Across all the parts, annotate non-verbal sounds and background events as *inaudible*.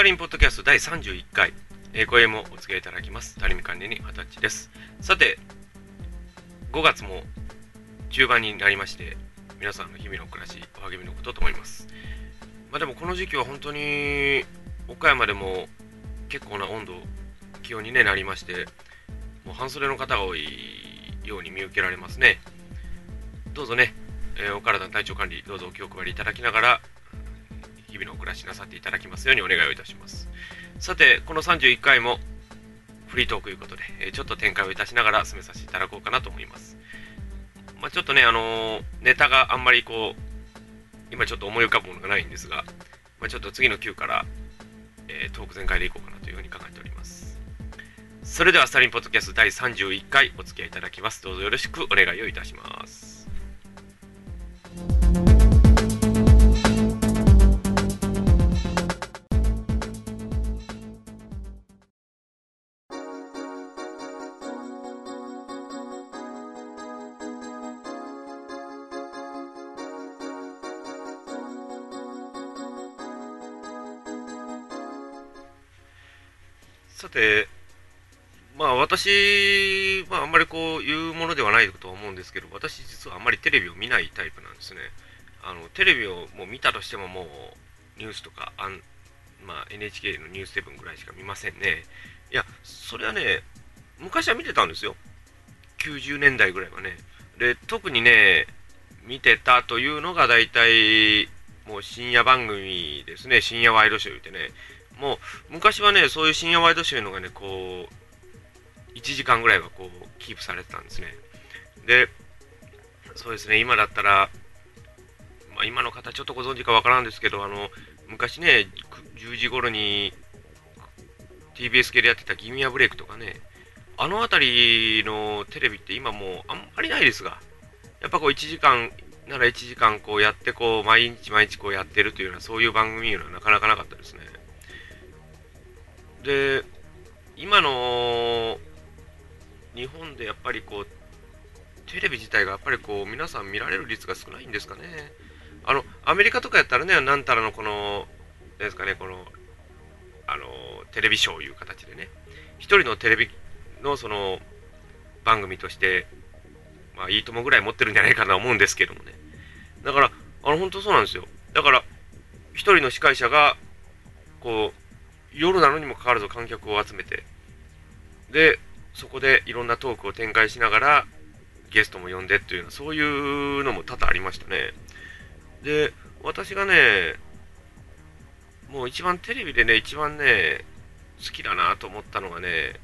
タリンポッドキャスト第31回、えー、声もお付き合いいただきます。タリミ管理に二十歳です。さて、5月も中盤になりまして、皆さんの日々の暮らし、お励みのことと思います。まあでもこの時期は本当に、岡山でも結構な温度、気温に、ね、なりまして、もう半袖の方が多いように見受けられますね。どうぞね、えー、お体の体調管理、どうぞお気を配りいただきながら、日々のお暮らしなさっていただきますようにお願いをいたします。さて、この31回もフリートークということで、え、ちょっと展開をいたしながら進めさせていただこうかなと思います。まあ、ちょっとね、あの、ネタがあんまりこう、今ちょっと思い浮かぶものがないんですが、まあ、ちょっと次の9から、えー、トーク全開でいこうかなというふうに考えております。それでは、スタリンポッドキャスト第31回お付き合いいただきます。どうぞよろしくお願いをいたします。さて、まあ私、まああんまりこう言うものではないとは思うんですけど、私実はあんまりテレビを見ないタイプなんですね。あの、テレビをもう見たとしてももうニュースとか、あんまあ NHK のニュース7ぐらいしか見ませんね。いや、それはね、昔は見てたんですよ。90年代ぐらいはね。で、特にね、見てたというのが大体、もう深夜番組ですね。深夜ワイドショー言ってね。もう昔はねそういう深夜ワイドショーのがねこう1時間ぐらいはこうキープされてたんですね。でそうですね今だったら、まあ、今の方ちょっとご存知かわからんですけどあの昔ね10時頃に TBS 系でやってたギミアブレイクとかねあの辺りのテレビって今もうあんまりないですがやっぱこう1時間なら1時間こうやってこう毎日毎日こうやってるというようなそういう番組いうのはなかなかなかったですね。で、今の日本でやっぱりこう、テレビ自体がやっぱりこう、皆さん見られる率が少ないんですかね。あの、アメリカとかやったらね、なんたらのこの、ですかね、この、あの、テレビショーいう形でね、一人のテレビのその、番組として、まあ、いいともぐらい持ってるんじゃないかなと思うんですけどもね。だから、あの、本当そうなんですよ。だから、一人の司会者が、こう、夜なのにもかかわらず観客を集めて、で、そこでいろんなトークを展開しながら、ゲストも呼んでっていうの、そういうのも多々ありましたね。で、私がね、もう一番テレビでね、一番ね、好きだなと思ったのがね、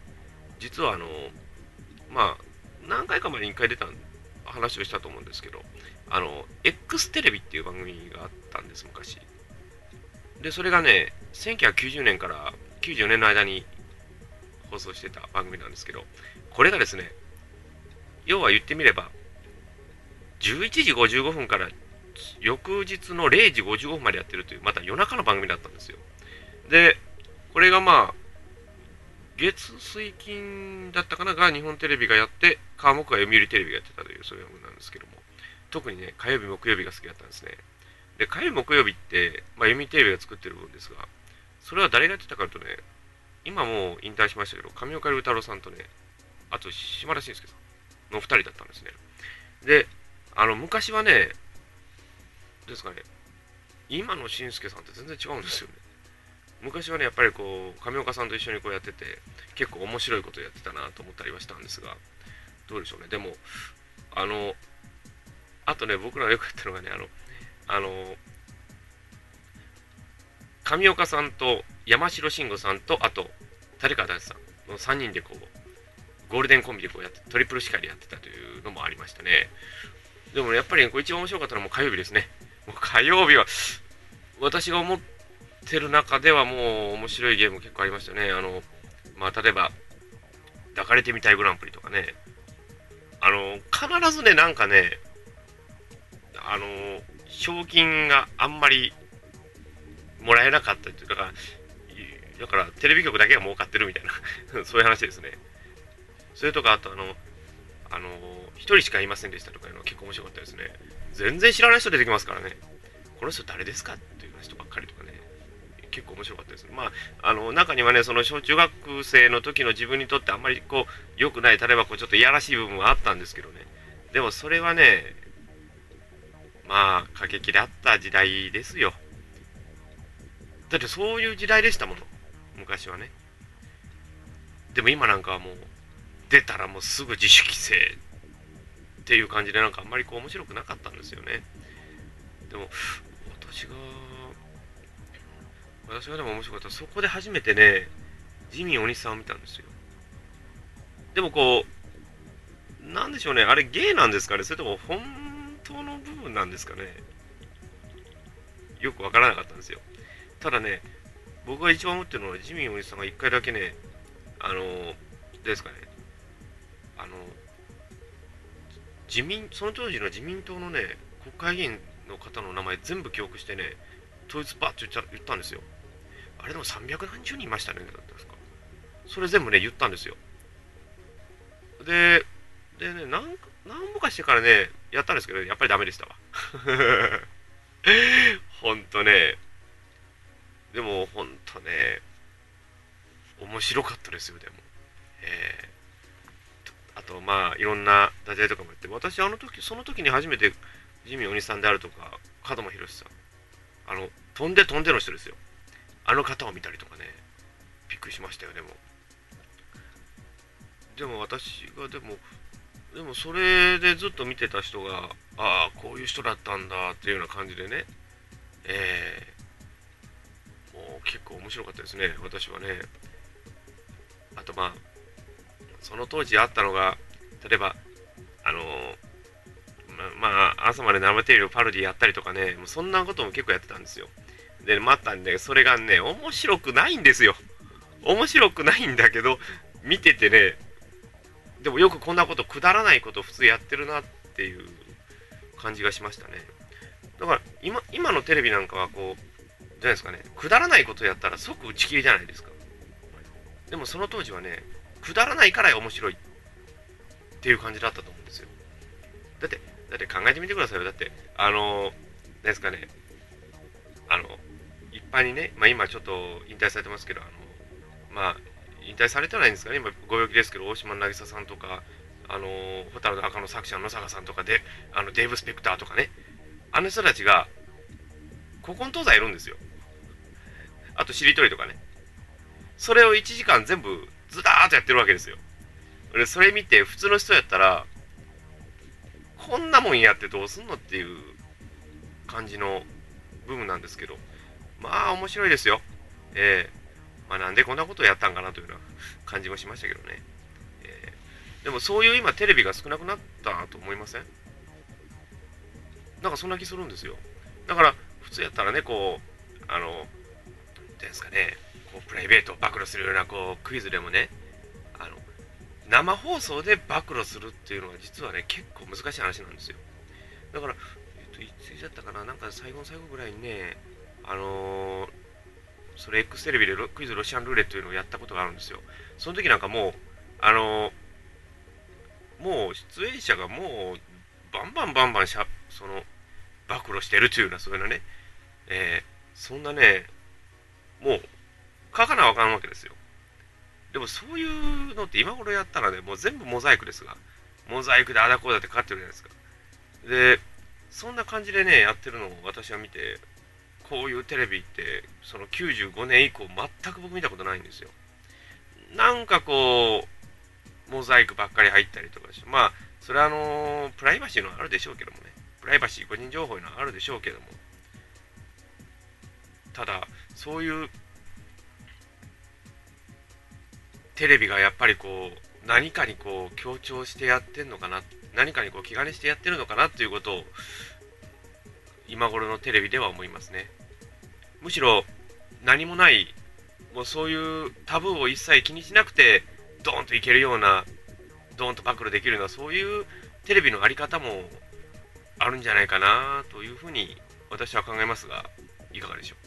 実はあの、まあ、何回か前に1回出た話をしたと思うんですけど、あの、X テレビっていう番組があったんです、昔。で、それがね、1990年から94年の間に放送してた番組なんですけど、これがですね、要は言ってみれば、11時55分から翌日の0時55分までやってるという、また夜中の番組だったんですよ。で、これがまあ、月水金だったかなが日本テレビがやって、川木が読売テレビがやってたという、そういうものなんですけども、特にね、火曜日、木曜日が好きだったんですね。で、火曜日、木曜日って、まあ、読売テレビが作ってる分ですが、それは誰がやってたかとね、今もう引退しましたけど、上岡龍太郎さんとね、あと島田紳介さんの2人だったんですね。で、あの、昔はね、ですかね、今の紳介さんって全然違うんですよね。昔はね、やっぱりこう、上岡さんと一緒にこうやってて、結構面白いことやってたなと思ったりはしたんですが、どうでしょうね。でも、あの、あとね、僕らがよくやったのがね、あの、あの、上岡さんと山城慎吾さんと、あと、誰か大さんの3人でこう、ゴールデンコンビでこうやって、トリプル司会でやってたというのもありましたね。でも、ね、やっぱり、これ一番面白かったのはもう火曜日ですね。もう火曜日は、私が思ってる中ではもう面白いゲーム結構ありましたね。あの、まあ、例えば、抱かれてみたいグランプリとかね。あの、必ずね、なんかね、あの、賞金があんまりもらえなかったっていうか、だからテレビ局だけが儲かってるみたいな *laughs* そういう話ですね。それとか、あとあの、あの、一人しかいませんでしたとかいうのは結構面白かったですね。全然知らない人出てきますからね。この人誰ですかっていう人ばっかりとかね。結構面白かったです。まあ、あの、中にはね、その小中学生の時の自分にとってあんまりこう、良くない、例えばこう、ちょっといやらしい部分はあったんですけどね。でもそれはね、まあ、過激であった時代ですよ。だってそういう時代でしたもの。昔はね。でも今なんかはもう、出たらもうすぐ自主規制っていう感じでなんかあんまりこう面白くなかったんですよね。でも、私が、私がでも面白かったそこで初めてね、ジミーお兄さんを見たんですよ。でもこう、なんでしょうね、あれゲイなんですかねそれとも本当の部分なんですかねよくわからなかったんですよ。ただね、僕が一番思ってるのは、ジミーお兄さんが一回だけね、あの、ですかね、あの、自民、その当時の自民党のね、国会議員の方の名前全部記憶してね、統一バッと言っ言ったんですよ。あれでも300何十人いましたね、だったんですか。それ全部ね、言ったんですよ。で、でね、何、何ぼかしてからね、やったんですけど、やっぱりダメでしたわ。ほんとね、でもほんとね、面白かったですよ、でも。えー、あと、まあ、いろんなダジャレとかもやって、私、あの時、その時に初めて、ジミーお兄さんであるとか、門真博さん、あの、飛んで飛んでの人ですよ。あの方を見たりとかね、びっくりしましたよ、でも。でも私が、でも、でもそれでずっと見てた人が、ああ、こういう人だったんだっていうような感じでね、えー、結構面白かったですね、私はね。あとまあ、その当時あったのが、例えば、あのま、まあ、朝まで生テレビをパロディやったりとかね、もうそんなことも結構やってたんですよ。で、待ったんで、それがね、面白くないんですよ。面白くないんだけど、見ててね、でもよくこんなこと、くだらないこと普通やってるなっていう感じがしましたね。だから今、今のテレビなんかはこう、じゃないですかね、くだらないことやったら即打ち切りじゃないですか。でもその当時はね、くだらないから面白いっていう感じだったと思うんですよ。だって、だって考えてみてくださいよ。だって、あの、何ですかね、あの、一般にね、まあ今ちょっと引退されてますけど、あの、まあ、引退されてないんですかね、今ご病気ですけど、大島渚さんとか、あの、蛍の赤の作者の野坂さんとかで、あの、デーブ・スペクターとかね、あの人たちが、古今東西いるんですよ。あと、しりとりとかね。それを1時間全部ズダーッとやってるわけですよ。で、それ見て普通の人やったら、こんなもんやってどうすんのっていう感じの部分なんですけど、まあ面白いですよ。えー、まあなんでこんなことをやったんかなというような感じもしましたけどね。えー、でもそういう今テレビが少なくなったと思いません？なんかそんな気するんですよ。だから普通やったらね、こう、あの、ていうんですかね、こうプライベートを暴露するようなこうクイズでもねあの生放送で暴露するっていうのは実はね結構難しい話なんですよ。だから、えっと、いつだったかななんか最後の最後ぐらいにねあのー、それ X テレビでクイズロシアンルーレットというのをやったことがあるんですよ。その時なんかもうあのー、もう出演者がもうバンバンバンバンしゃその暴露してるというようなそういうのね、えー、そんなねもう書かなあかんわけですよ。でもそういうのって今頃やったらね、もう全部モザイクですが、モザイクであだこうだってかかってるじゃないですか。で、そんな感じでね、やってるのを私は見て、こういうテレビって、その95年以降、全く僕見たことないんですよ。なんかこう、モザイクばっかり入ったりとかして、まあ、それはあのー、プライバシーのあるでしょうけどもね、プライバシー、個人情報のあるでしょうけども、ただ、そういうテレビがやっぱりこう何かにこう強調してやってんのかな何かにこう気兼ねしてやってるのかなっていうことを今頃のテレビでは思いますね。むしろ何もないもうそういうタブーを一切気にしなくてドーンといけるようなドーンと暴露できるようなそういうテレビの在り方もあるんじゃないかなというふうに私は考えますがいかがでしょう？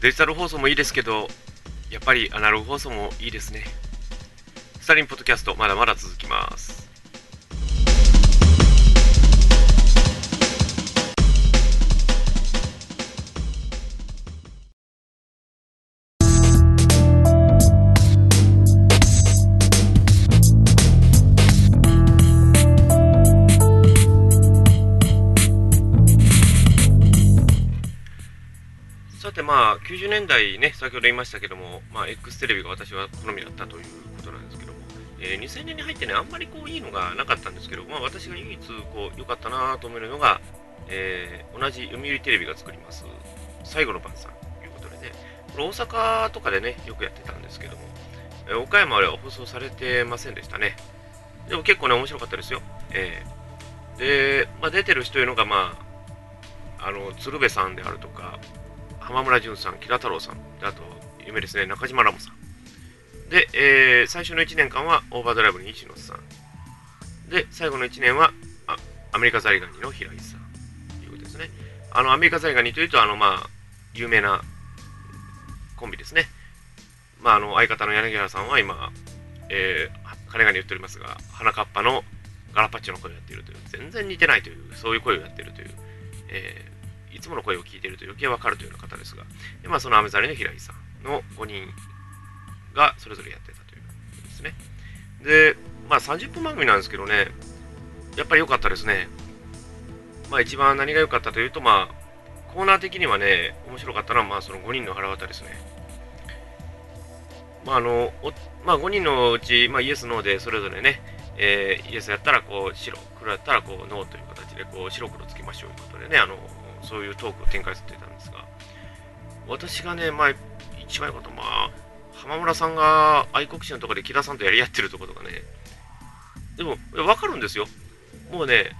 デジタル放送もいいですけど、やっぱりアナログ放送もいいですね。スタリンポッドキャスト、まだまだ続きます。まあ90年代ね、先ほど言いましたけども、まあ、X テレビが私は好みだったということなんですけども、えー、2000年に入ってね、あんまりこういいのがなかったんですけど、まあ、私が唯一こう良かったなと思えるのが、えー、同じ読売テレビが作ります、最後の晩餐ということでね、これ大阪とかでね、よくやってたんですけども、えー、岡山では放送されてませんでしたね。でも結構ね、面白かったですよ。えー、で、まあ、出てる人というのが、まあ、あの鶴瓶さんであるとか、浜村淳さん、木田太郎さん、あと、有名ですね、中島ラモさん。で、えー、最初の1年間はオーバードライブに西野さん。で、最後の1年はあアメリカザリガニの平井さん。ということですね。あの、アメリカザリガニというと、あの、まあ、有名なコンビですね。まあ、あの、相方の柳原さんは今、えー、金が言っておりますが、花かっぱのガラパッチョの声をやっているという、全然似てないという、そういう声をやっているという、えいつもの声を聞いていると余計わかるというような方ですが、でまあ、そのアメザリの平井さんの5人がそれぞれやってたということですね。で、まあ30分番組なんですけどね、やっぱり良かったですね。まあ一番何が良かったというと、まあコーナー的にはね、面白かったのは、まあその5人の腹渡ですね。まああの、まあ5人のうち、まあイエス、ノーでそれぞれね、えー、イエスやったらこう白、黒やったらこうノーという形でこう白黒つけましょうということでね、あの、そういうトークを展開してたんですが、私がね、前、一番良かった、まあ、浜村さんが愛国心のところで木田さんとやり合ってるところとかね、でも、わかるんですよ。もうね、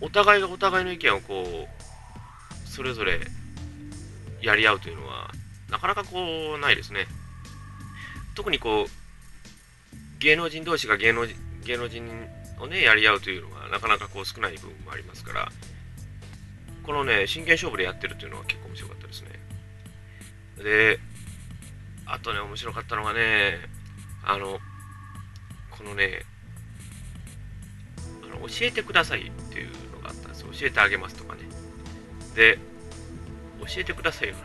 お互いがお互いの意見をこう、それぞれやり合うというのは、なかなかこう、ないですね。特にこう、芸能人同士が芸能人芸能人をね、やり合うというのは、なかなかこう少ない部分もありますから、このね、真剣勝負でやってるっていうのは結構面白かったですね。で、あとね、面白かったのがね、あの、このね、あの教えてくださいっていうのがあったんですよ。教えてあげますとかね。で、教えてくださいよね、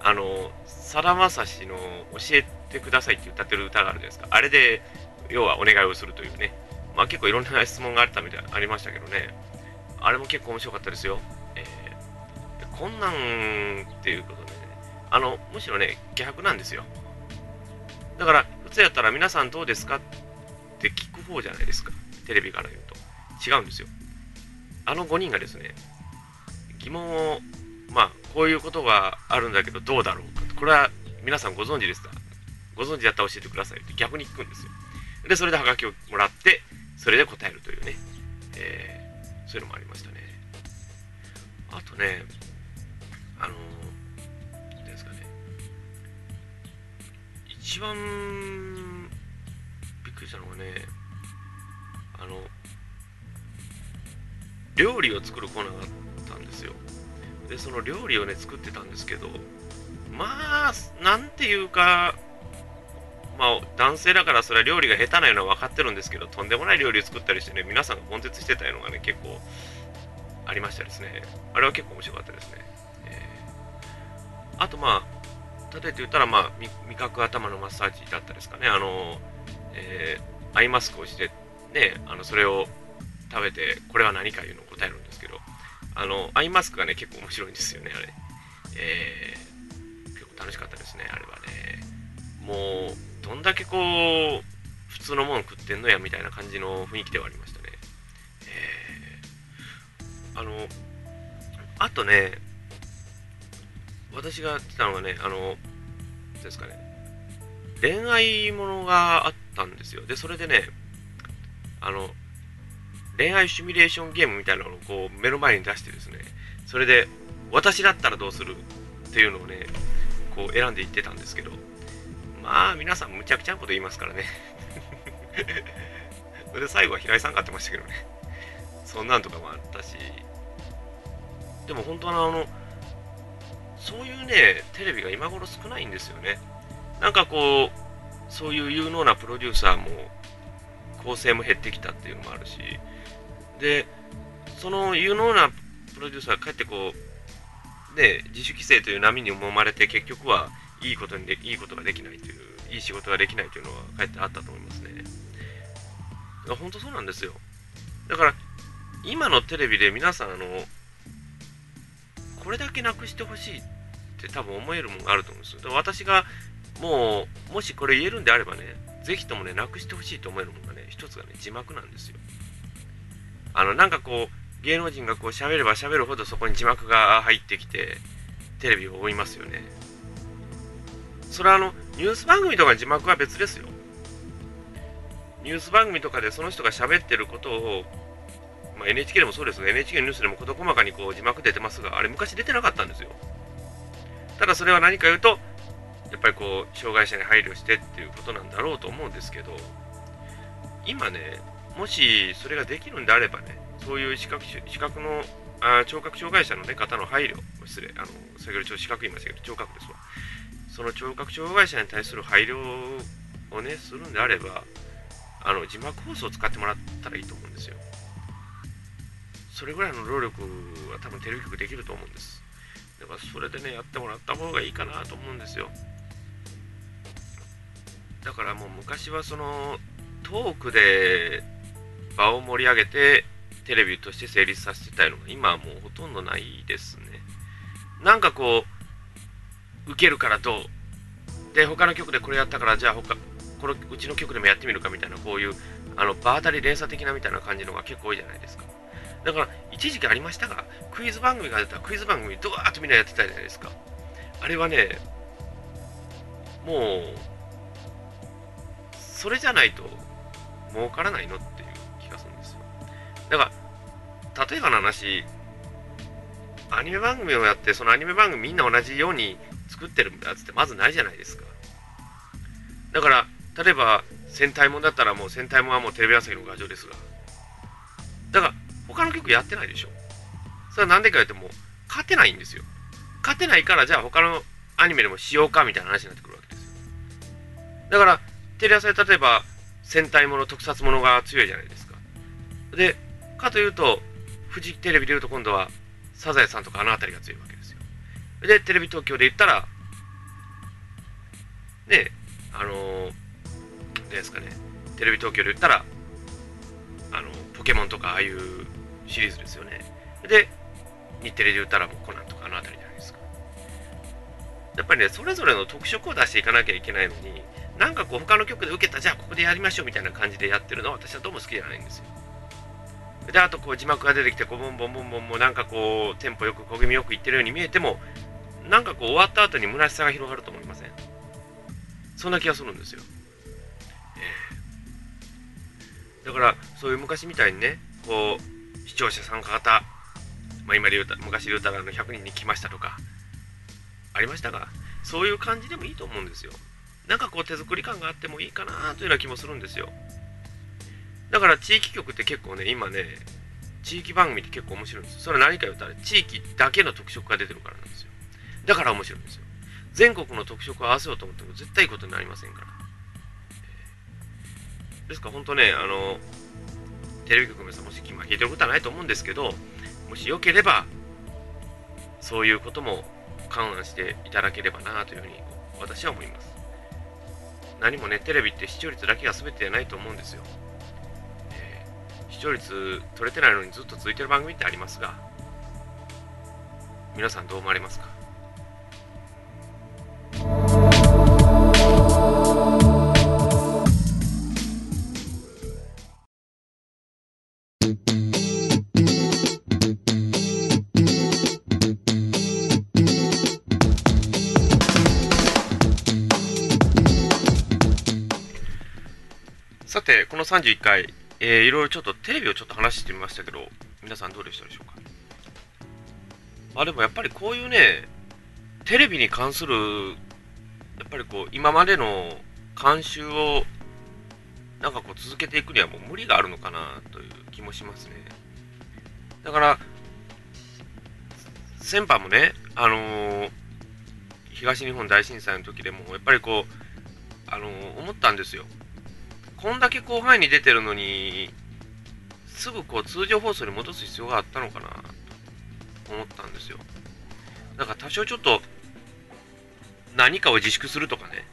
あの、あの、さだまさしの教えてくださいって歌ってる歌があるじゃないですか。あれで、要はお願いをするというね。まあ結構いろんな質問があったみたいありましたけどね。あれも結構面白かったですよ。えー、こんなんっていうことでね、あの、むしろね、逆なんですよ。だから、普通やったら皆さんどうですかって聞く方じゃないですか。テレビから言うと。違うんですよ。あの5人がですね、疑問を、まあ、こういうことがあるんだけどどうだろうかとこれは皆さんご存知ですか？ご存知だったら教えてくださいって逆に聞くんですよ。で、それでハガキをもらって、それで答えるというね。えーそういうのもありましたね。あとね、あのー、ですかね、一番びっくりしたのがね、あの、料理を作るコーナーがあったんですよ。で、その料理をね、作ってたんですけど、まあ、なんていうか、まあ、男性だからそれは料理が下手なのは分かってるんですけど、とんでもない料理を作ったりしてね、皆さんが悶絶してたのがね、結構ありましたですね。あれは結構面白かったですね。えー、あと、まあ、例えて言ったら、まあ、味覚頭のマッサージだったですかね。あの、えー、アイマスクをして、ね、あのそれを食べて、これは何かいうのを答えるんですけど、あの、アイマスクがね、結構面白いんですよね、あれ。えー、結構楽しかったですね、あれはね。もう、どんだけこう、普通のもの食ってんのやみたいな感じの雰囲気ではありましたね。えー、あの、あとね、私が来たのがね、あの、ですかね、恋愛ものがあったんですよ。で、それでね、あの、恋愛シミュレーションゲームみたいなのをこう目の前に出してですね、それで、私だったらどうするっていうのをね、こう選んでいってたんですけど、まあ、皆さんむちゃくちゃなこと言いますからね。*laughs* それで最後は平井さん買ってましたけどね。そんなんとかもあったし、でも本当はあの、そういうねテレビが今頃少ないんですよねなんかこうそういう有能なプロデューサーも構成も減ってきたっていうのもあるしでその有能なプロデューサーがかえってこうで自主規制という波に揉まれて結局はいいことにでいいことができないといういい仕事ができないというのはかえってあったと思いますね。本当そうなんですよ。だから今のテレビで皆さんあのこれだけなくしてほしいって多分思えるものがあると思うんですよ。私がもうもしこれ言えるんであればねぜひともねなくしてほしいと思えるものがね一つがね字幕なんですよ。あのなんかこう芸能人がこう喋れば喋るほどそこに字幕が入ってきてテレビを追いますよね。それはあのニュース番組とか字幕は別ですよ。ニュース番組とかでその人が喋ってることを、まあ、NHK でもそうですが NHK のニュースでも事細かにこう字幕出てますがあれ昔出てなかったんですよ。ただそれは何か言うとやっぱりこう障害者に配慮してっていうことなんだろうと思うんですけど今ねもしそれができるんであればねそういう視覚視覚のあ聴覚障害者の、ね、方の配慮失礼あの先ほどちょっと視覚言いましたけど聴覚ですわ。その聴覚障害者に対する配慮をねするんであればあの字幕放送を使ってもらったらいいと思うんですよ。それぐらいの労力は多分テレビ局できると思うんです。だからそれでねやってもらった方がいいかなと思うんですよ。だからもう昔はそのトークで場を盛り上げてテレビとして成立させてたのが今はもうほとんどないですね。なんかこう受けるからどう？で他の曲でこれやったからじゃあ他このうちの曲でもやってみるかみたいなこういうあの場当たり連鎖的なみたいな感じのが結構多いじゃないですか。だから一時期ありましたがクイズ番組が出たらクイズ番組ドワーッとみんなやってたじゃないですか。あれはねもうそれじゃないと儲からないのっていう気がするんですよ。だから、例えばの話、アニメ番組をやって、そのアニメ番組みんな同じように作ってるやつってまずないじゃないですか。だから、例えば戦隊もんだったらもう戦隊もんはもうテレビ朝日の画像ですが。だから、他の曲やってないでしょ。それは何でか言っても、勝てないんですよ。勝てないから、じゃあ他のアニメでもしようかみたいな話になってくるわけですよ。だから、テレ朝で例えば戦隊もの特撮ものが強いじゃないですかでかというとフジテレビでいうと今度はサザエさんとかあの辺りが強いわけでテレビ東京で言ったらねあの何ですかねテレビ東京で言ったらあのポケモンとかああいうシリーズですよね。で日テレで言ったらもうコナンとかあの辺りじゃないですか。やっぱりねそれぞれの特色を出していかなきゃいけないのになんかこう他の曲で受けたじゃあここでやりましょうみたいな感じでやってるのは私はどうも好きじゃないんですよ。であとこう字幕が出てきてこうボンボンボンボンもなんかこうテンポよく小気味よくいってるように見えてもなんかこう終わった後に虚しさが広がると思いません？そんな気がするんですよ、えー、だからそういう昔みたいにねこう視聴者参加型、まあ、今で言うた昔言うたらあの100人に来ましたとかありましたがそういう感じでもいいと思うんですよなんかこう手作り感があってもいいかなというような気もするんですよ。だから地域局って結構ね、今ね、地域番組って結構面白いんですよ。それは何か言ったら地域だけの特色が出てるからなんですよ。だから面白いんですよ。全国の特色を合わせようと思っても絶対いいことになりませんから。ですから本当ね、あの、テレビ局の皆さんもし今聞いてることはないと思うんですけど、もしよければ、そういうことも勘案していただければなというふうに私は思います。何もね、テレビって視聴率だけが全てじゃないと思うんですよ。えー、視聴率取れてないのにずっと続いてる番組ってありますが、皆さんどう思われますか？31回、えー、いろいろちょっとテレビをちょっと話してみましたけど、皆さんどうでしたでしょうか？まあでもやっぱりこういうね、テレビに関する、やっぱりこう、今までの慣習を、なんかこう続けていくにはもう無理があるのかなという気もしますね。だから、先般もね、あのー、東日本大震災の時でもやっぱりこうあの思ったんですよこんだけ広範囲に出てるのにすぐこう通常放送に戻す必要があったのかなと思ったんですよ。だから多少ちょっと何かを自粛するとかね。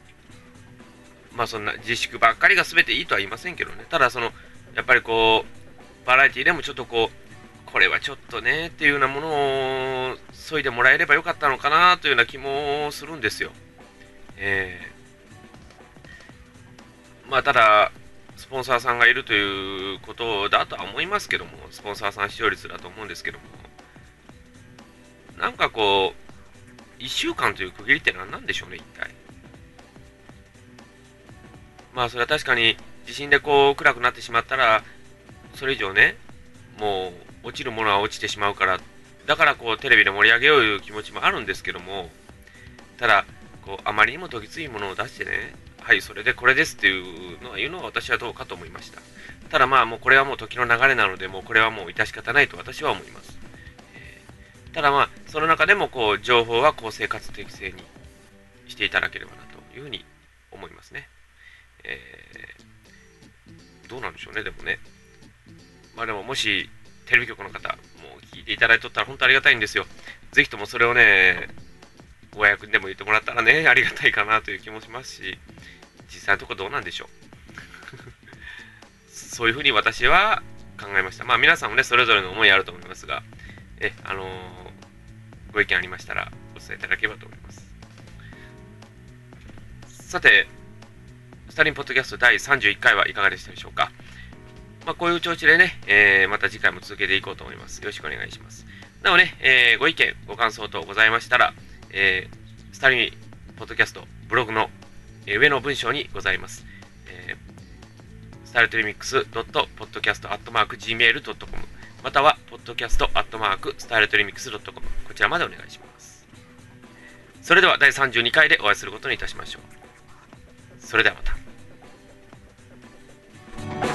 まあそんな自粛ばっかりが全ていいとは言いませんけどね。ただそのやっぱりこうバラエティでもちょっとこうこれはちょっとねっていうようなものを削いでもらえればよかったのかなというような気もするんですよ。えー、まあただスポンサーさんがいるということだとは思いますけどもスポンサーさん視聴率だと思うんですけども。なんかこう1週間という区切りって何なんでしょうね一体。まあそれは確かに地震でこう暗くなってしまったらそれ以上ねもう落ちるものは落ちてしまうからだからこうテレビで盛り上げようという気持ちもあるんですけどもただこうあまりにもどぎついものを出してねはいそれでこれですっていうのは言うのは私はどうかと思いましたただまあもうこれはもう時の流れなのでもうこれはもう致し方ないと私は思います、えー、ただまあその中でもこう情報はこう生活適正にしていただければなというふうに思いますねえー、どうなんでしょうね、でもね。まあでも、もし、テレビ局の方、もう聞いていただいとったら本当ありがたいんですよ。ぜひともそれをね、お役にでも言ってもらったらね、ありがたいかなという気もしますし、実際のところどうなんでしょう。そういうふうに私は考えました。まあ皆さんもね、それぞれの思いあると思いますが、え、あのー、ご意見ありましたらお伝えいただければと思います。さて、スタリンポッドキャスト第31回はいかがでしたでしょうか？まあ、こういう調子でね、えー、また次回も続けていこうと思います。よろしくお願いします。なおね、えー、ご意見、ご感想等ございましたら、えー、スタリンポッドキャストブログの、え上の文章にございます。サルトルミックス .podcast.gmail.com または podcast.startrimix.com こちらまでお願いします。それでは第32回でお会いすることにいたしましょう。それではまた。